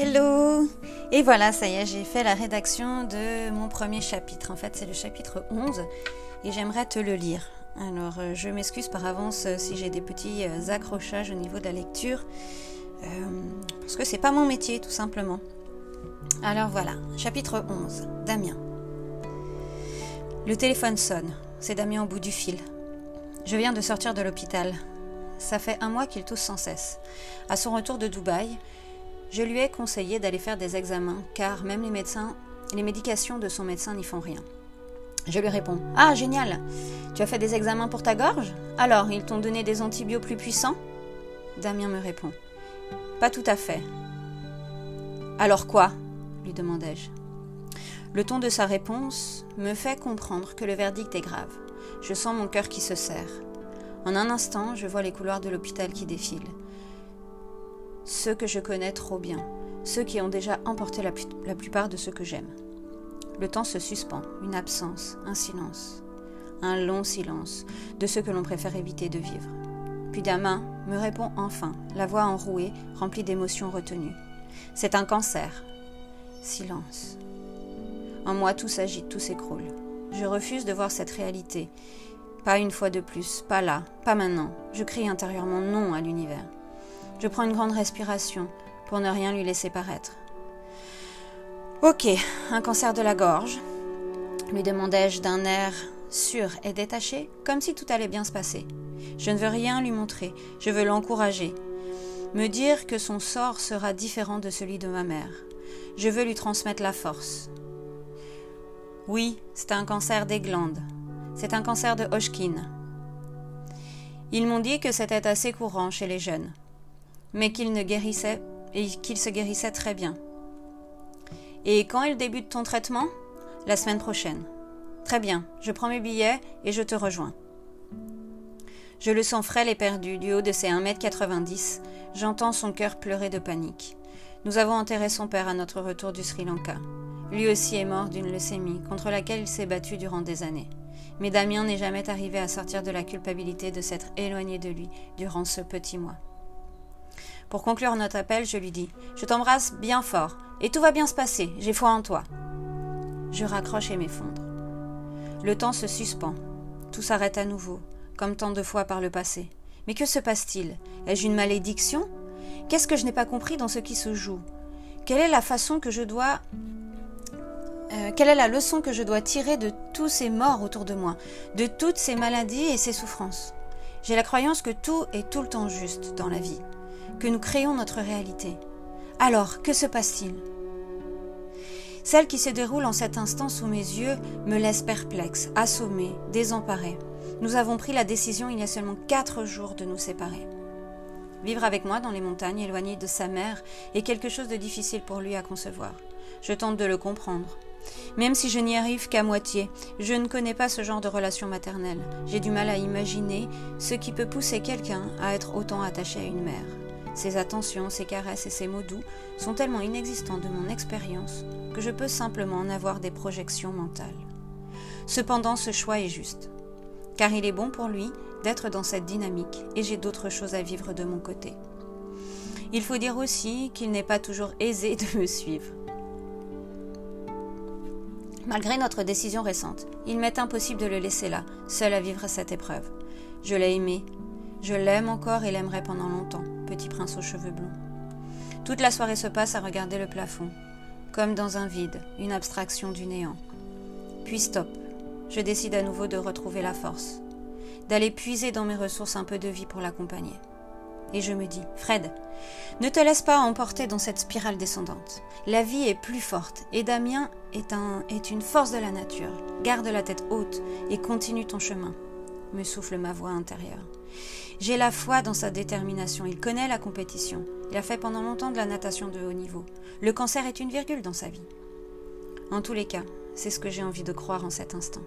Hello Et voilà, ça y est, j'ai fait la rédaction de mon premier chapitre. En fait, c'est le chapitre 11 et j'aimerais te le lire. Alors, euh, je m'excuse par avance euh, si j'ai des petits euh, accrochages au niveau de la lecture, parce que c'est pas mon métier, tout simplement. Alors voilà, chapitre 11, Damien. Le téléphone sonne, c'est Damien au bout du fil. Je viens de sortir de l'hôpital. Ça fait un mois qu'il tousse sans cesse. À son retour de Dubaï, je lui ai conseillé d'aller faire des examens, car même les médecins, les médications de son médecin n'y font rien. Je lui réponds Ah, génial Tu as fait des examens pour ta gorge? Alors, ils t'ont donné des antibiotiques plus puissants? Damien me répond Pas tout à fait. Alors quoi? lui demandai-je. Le ton de sa réponse me fait comprendre que le verdict est grave. Je sens mon cœur qui se serre. En un instant, je vois les couloirs de l'hôpital qui défilent ceux que je connais trop bien, ceux qui ont déjà emporté la, plupart de ceux que j'aime. Le temps se suspend, une absence, un silence, un long silence de ceux que l'on préfère éviter de vivre. Puis Damin me répond enfin, la voix enrouée, remplie d'émotions retenues. C'est un cancer. Silence. En moi, tout s'agite, tout s'écroule. Je refuse de voir cette réalité. Pas une fois de plus, pas là, pas maintenant. Je crie intérieurement non à l'univers. Je prends une grande respiration pour ne rien lui laisser paraître. Ok, un cancer de la gorge, lui demandai-je d'un air sûr et détaché, comme si tout allait bien se passer. Je ne veux rien lui montrer, je veux l'encourager, me dire que son sort sera différent de celui de ma mère. Je veux lui transmettre la force. Oui, c'est un cancer des glandes. C'est un cancer de Hodgkin. Ils m'ont dit que c'était assez courant chez les jeunes mais qu'il ne guérissait et qu'il se guérissait très bien. Et quand il débute ton traitement? La semaine prochaine. Très bien, je prends mes billets et je te rejoins. Je le sens frêle et perdu du haut de ses 1m90. J'entends son cœur pleurer de panique. Nous avons enterré son père à notre retour du Sri Lanka. Lui aussi est mort d'une leucémie contre laquelle il s'est battu durant des années. Mais Damien n'est jamais arrivé à sortir de la culpabilité de s'être éloigné de lui durant ce petit mois. Pour conclure notre appel, je lui dis Je t'embrasse bien fort, et tout va bien se passer, j'ai foi en toi. Je raccroche et m'effondre. Le temps se suspend. Tout s'arrête à nouveau, comme tant de fois par le passé. Mais que se passe-t-il? Ai-je une malédiction? Qu'est-ce que je n'ai pas compris dans ce qui se joue? Quelle est la façon que je dois. Euh, quelle est la leçon que je dois tirer de tous ces morts autour de moi, de toutes ces maladies et ces souffrances? J'ai la croyance que tout est tout le temps juste dans la vie que nous créons notre réalité. Alors, que se passe-t-il? Celle qui se déroule en cet instant sous mes yeux me laisse perplexe, assommée, désemparée. Nous avons pris la décision il y a seulement quatre jours de nous séparer. Vivre avec moi dans les montagnes, éloigné de sa mère, est quelque chose de difficile pour lui à concevoir. Je tente de le comprendre. Même si je n'y arrive qu'à moitié, je ne connais pas ce genre de relation maternelle. J'ai du mal à imaginer ce qui peut pousser quelqu'un à être autant attaché à une mère. Ses attentions, ses caresses et ses mots doux sont tellement inexistants de mon expérience que je peux simplement en avoir des projections mentales. Cependant, ce choix est juste, car il est bon pour lui d'être dans cette dynamique et j'ai d'autres choses à vivre de mon côté. Il faut dire aussi qu'il n'est pas toujours aisé de me suivre. Malgré notre décision récente, il m'est impossible de le laisser là, seul à vivre cette épreuve. Je l'ai aimé, je l'aime encore et l'aimerai pendant longtemps, petit prince aux cheveux blonds. Toute la soirée se passe à regarder le plafond, comme dans un vide, une abstraction du néant. Puis stop, je décide à nouveau de retrouver la force, d'aller puiser dans mes ressources un peu de vie pour l'accompagner. Et je me dis, Fred, ne te laisse pas emporter dans cette spirale descendante. La vie est plus forte et Damien est, un, est une force de la nature. Garde la tête haute et continue ton chemin, me souffle ma voix intérieure. J'ai la foi dans sa détermination. Il connaît la compétition. Il a fait pendant longtemps de la natation de haut niveau. Le cancer est une virgule dans sa vie. En tous les cas, c'est ce que j'ai envie de croire en cet instant.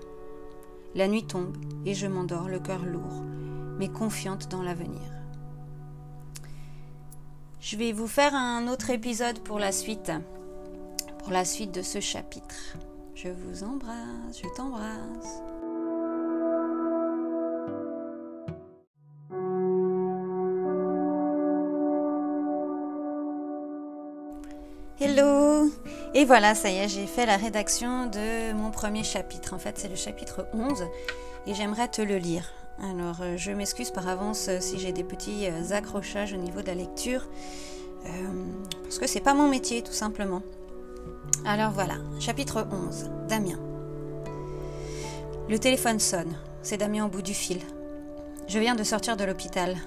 La nuit tombe et je m'endors, le cœur lourd, mais confiante dans l'avenir. Je vais vous faire un autre épisode pour la suite, pour la suite de ce chapitre. Je vous embrasse, je t'embrasse. Hello Et voilà, ça y est, j'ai fait la rédaction de mon premier chapitre. En fait, c'est le chapitre 11 et j'aimerais te le lire. Alors, euh, je m'excuse par avance euh, si j'ai des petits euh, accrochages au niveau de la lecture, parce que c'est pas mon métier, tout simplement. Alors voilà, chapitre 11, Damien. Le téléphone sonne, c'est Damien au bout du fil. Je viens de sortir de l'hôpital.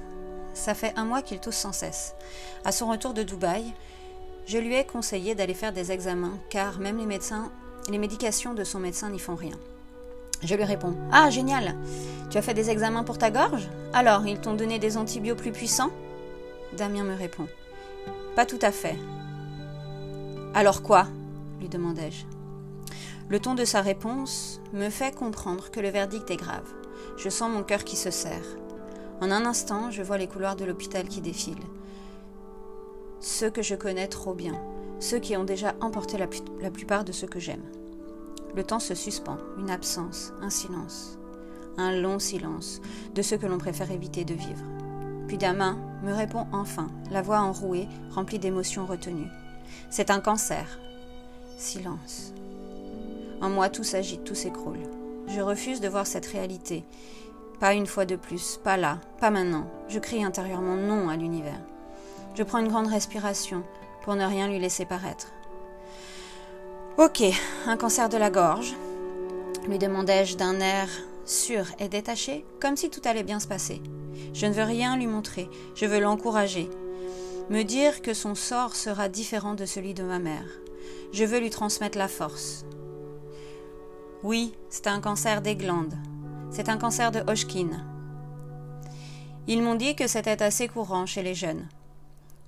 Ça fait un mois qu'il tousse sans cesse. À son retour de Dubaï, je lui ai conseillé d'aller faire des examens, car même les médecins, les médications de son médecin n'y font rien. Je lui réponds Ah, génial Tu as fait des examens pour ta gorge? Alors, ils t'ont donné des antibiotiques plus puissants? Damien me répond Pas tout à fait. Alors quoi? lui demandai-je. Le ton de sa réponse me fait comprendre que le verdict est grave. Je sens mon cœur qui se serre. En un instant, je vois les couloirs de l'hôpital qui défilent ceux que je connais trop bien, ceux qui ont déjà emporté la, plupart de ceux que j'aime. Le temps se suspend, une absence, un silence, un long silence de ceux que l'on préfère éviter de vivre. Puis Damin me répond enfin, la voix enrouée, remplie d'émotions retenues. C'est un cancer. Silence. En moi, tout s'agite, tout s'écroule. Je refuse de voir cette réalité. Pas une fois de plus, pas là, pas maintenant. Je crie intérieurement non à l'univers. Je prends une grande respiration pour ne rien lui laisser paraître. Ok, un cancer de la gorge, lui demandai-je d'un air sûr et détaché, comme si tout allait bien se passer. Je ne veux rien lui montrer, je veux l'encourager, me dire que son sort sera différent de celui de ma mère. Je veux lui transmettre la force. Oui, c'est un cancer des glandes. C'est un cancer de Hodgkin. Ils m'ont dit que c'était assez courant chez les jeunes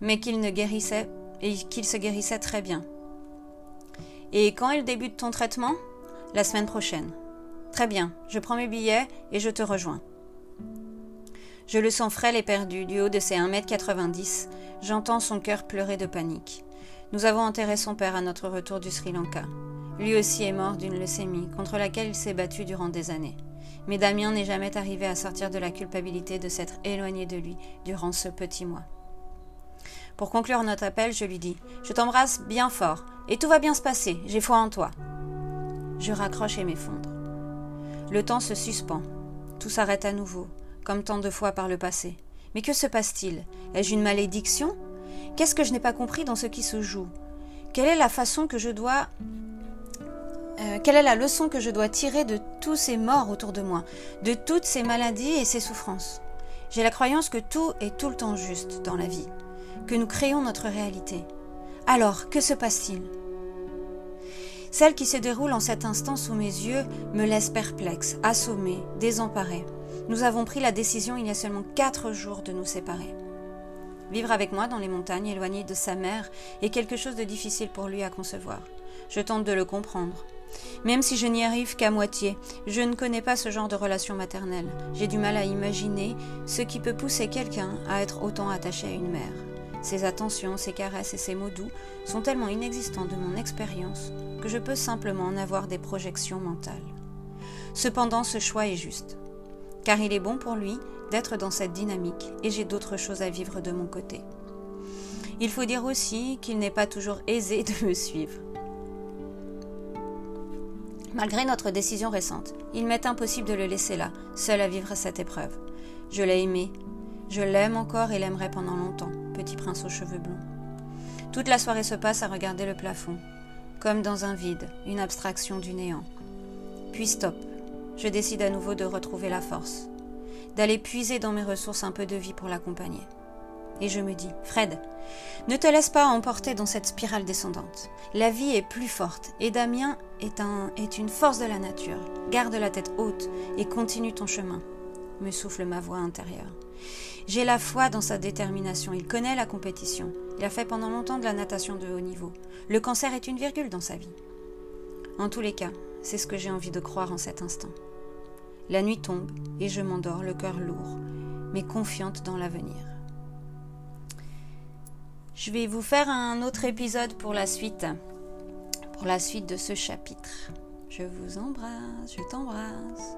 mais qu'il ne guérissait et qu'il se guérissait très bien. Et quand il débute ton traitement? La semaine prochaine. Très bien, je prends mes billets et je te rejoins. Je le sens frêle et perdu du haut de ses 1m90. J'entends son cœur pleurer de panique. Nous avons enterré son père à notre retour du Sri Lanka. Lui aussi est mort d'une leucémie contre laquelle il s'est battu durant des années. Mais Damien n'est jamais arrivé à sortir de la culpabilité de s'être éloigné de lui durant ce petit mois. Pour conclure notre appel, je lui dis Je t'embrasse bien fort, et tout va bien se passer, j'ai foi en toi. Je raccroche et m'effondre. Le temps se suspend. Tout s'arrête à nouveau, comme tant de fois par le passé. Mais que se passe-t-il? Ai-je une malédiction? Qu'est-ce que je n'ai pas compris dans ce qui se joue? Quelle est la façon que je dois euh, quelle est la leçon que je dois tirer de tous ces morts autour de moi, de toutes ces maladies et ces souffrances? J'ai la croyance que tout est tout le temps juste dans la vie que nous créons notre réalité. Alors, que se passe-t-il? Celle qui se déroule en cet instant sous mes yeux me laisse perplexe, assommée, désemparée. Nous avons pris la décision il y a seulement quatre jours de nous séparer. Vivre avec moi dans les montagnes, éloigné de sa mère, est quelque chose de difficile pour lui à concevoir. Je tente de le comprendre. Même si je n'y arrive qu'à moitié, je ne connais pas ce genre de relation maternelle. J'ai du mal à imaginer ce qui peut pousser quelqu'un à être autant attaché à une mère. Ses attentions, ses caresses et ses mots doux sont tellement inexistants de mon expérience que je peux simplement en avoir des projections mentales. Cependant, ce choix est juste, car il est bon pour lui d'être dans cette dynamique et j'ai d'autres choses à vivre de mon côté. Il faut dire aussi qu'il n'est pas toujours aisé de me suivre. Malgré notre décision récente, il m'est impossible de le laisser là, seul à vivre cette épreuve. Je l'ai aimé, je l'aime encore et l'aimerai pendant longtemps, petit prince aux cheveux blonds. Toute la soirée se passe à regarder le plafond, comme dans un vide, une abstraction du néant. Puis stop, je décide à nouveau de retrouver la force, d'aller puiser dans mes ressources un peu de vie pour l'accompagner. Et je me dis, Fred, ne te laisse pas emporter dans cette spirale descendante. La vie est plus forte et Damien est, un, est une force de la nature. Garde la tête haute et continue ton chemin, me souffle ma voix intérieure. J'ai la foi dans sa détermination. Il connaît la compétition. Il a fait pendant longtemps de la natation de haut niveau. Le cancer est une virgule dans sa vie. En tous les cas, c'est ce que j'ai envie de croire en cet instant. La nuit tombe et je m'endors, le cœur lourd, mais confiante dans l'avenir. Je vais vous faire un autre épisode pour la suite, pour la suite de ce chapitre. Je vous embrasse, je t'embrasse.